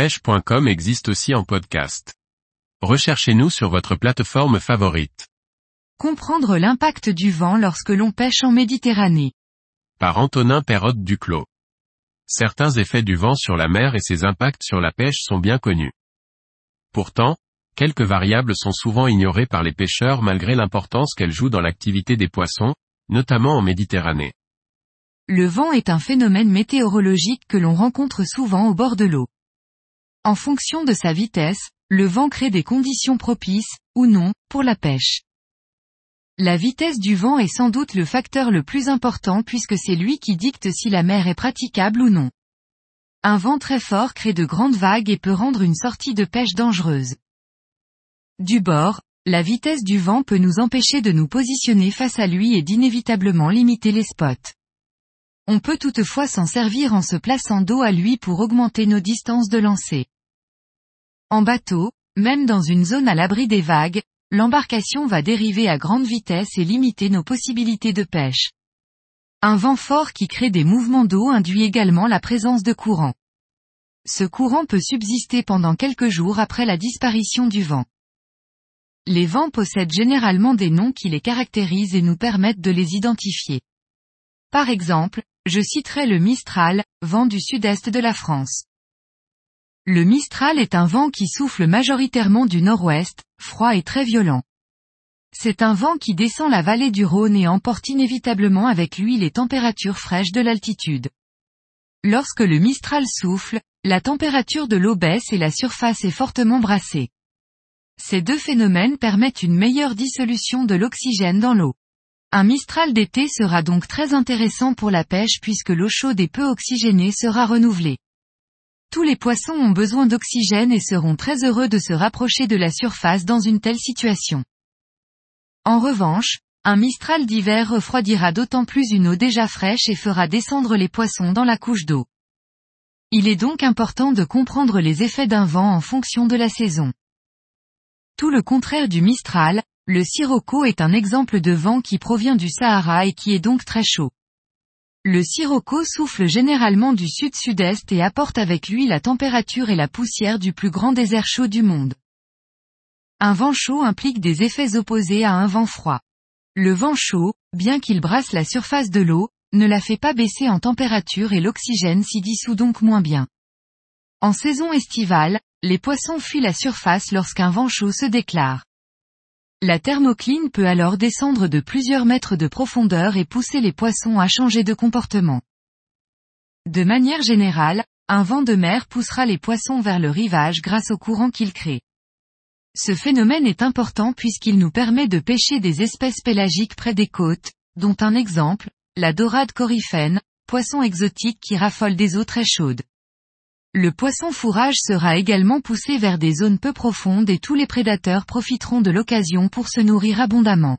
pêche.com existe aussi en podcast. Recherchez-nous sur votre plateforme favorite. Comprendre l'impact du vent lorsque l'on pêche en Méditerranée. Par Antonin Perrotte Duclos. Certains effets du vent sur la mer et ses impacts sur la pêche sont bien connus. Pourtant, quelques variables sont souvent ignorées par les pêcheurs malgré l'importance qu'elles jouent dans l'activité des poissons, notamment en Méditerranée. Le vent est un phénomène météorologique que l'on rencontre souvent au bord de l'eau. En fonction de sa vitesse, le vent crée des conditions propices, ou non, pour la pêche. La vitesse du vent est sans doute le facteur le plus important puisque c'est lui qui dicte si la mer est praticable ou non. Un vent très fort crée de grandes vagues et peut rendre une sortie de pêche dangereuse. Du bord, la vitesse du vent peut nous empêcher de nous positionner face à lui et d'inévitablement limiter les spots. On peut toutefois s'en servir en se plaçant dos à lui pour augmenter nos distances de lancer. En bateau, même dans une zone à l'abri des vagues, l'embarcation va dériver à grande vitesse et limiter nos possibilités de pêche. Un vent fort qui crée des mouvements d'eau induit également la présence de courant. Ce courant peut subsister pendant quelques jours après la disparition du vent. Les vents possèdent généralement des noms qui les caractérisent et nous permettent de les identifier. Par exemple, je citerai le Mistral, vent du sud-est de la France. Le Mistral est un vent qui souffle majoritairement du nord-ouest, froid et très violent. C'est un vent qui descend la vallée du Rhône et emporte inévitablement avec lui les températures fraîches de l'altitude. Lorsque le Mistral souffle, la température de l'eau baisse et la surface est fortement brassée. Ces deux phénomènes permettent une meilleure dissolution de l'oxygène dans l'eau. Un Mistral d'été sera donc très intéressant pour la pêche puisque l'eau chaude et peu oxygénée sera renouvelée. Tous les poissons ont besoin d'oxygène et seront très heureux de se rapprocher de la surface dans une telle situation. En revanche, un Mistral d'hiver refroidira d'autant plus une eau déjà fraîche et fera descendre les poissons dans la couche d'eau. Il est donc important de comprendre les effets d'un vent en fonction de la saison. Tout le contraire du Mistral, le sirocco est un exemple de vent qui provient du Sahara et qui est donc très chaud. Le sirocco souffle généralement du sud-sud-est et apporte avec lui la température et la poussière du plus grand désert chaud du monde. Un vent chaud implique des effets opposés à un vent froid. Le vent chaud, bien qu'il brasse la surface de l'eau, ne la fait pas baisser en température et l'oxygène s'y dissout donc moins bien. En saison estivale, les poissons fuient la surface lorsqu'un vent chaud se déclare. La thermocline peut alors descendre de plusieurs mètres de profondeur et pousser les poissons à changer de comportement. De manière générale, un vent de mer poussera les poissons vers le rivage grâce au courant qu'il crée. Ce phénomène est important puisqu'il nous permet de pêcher des espèces pélagiques près des côtes, dont un exemple, la dorade coryphène, poisson exotique qui raffole des eaux très chaudes. Le poisson fourrage sera également poussé vers des zones peu profondes et tous les prédateurs profiteront de l'occasion pour se nourrir abondamment.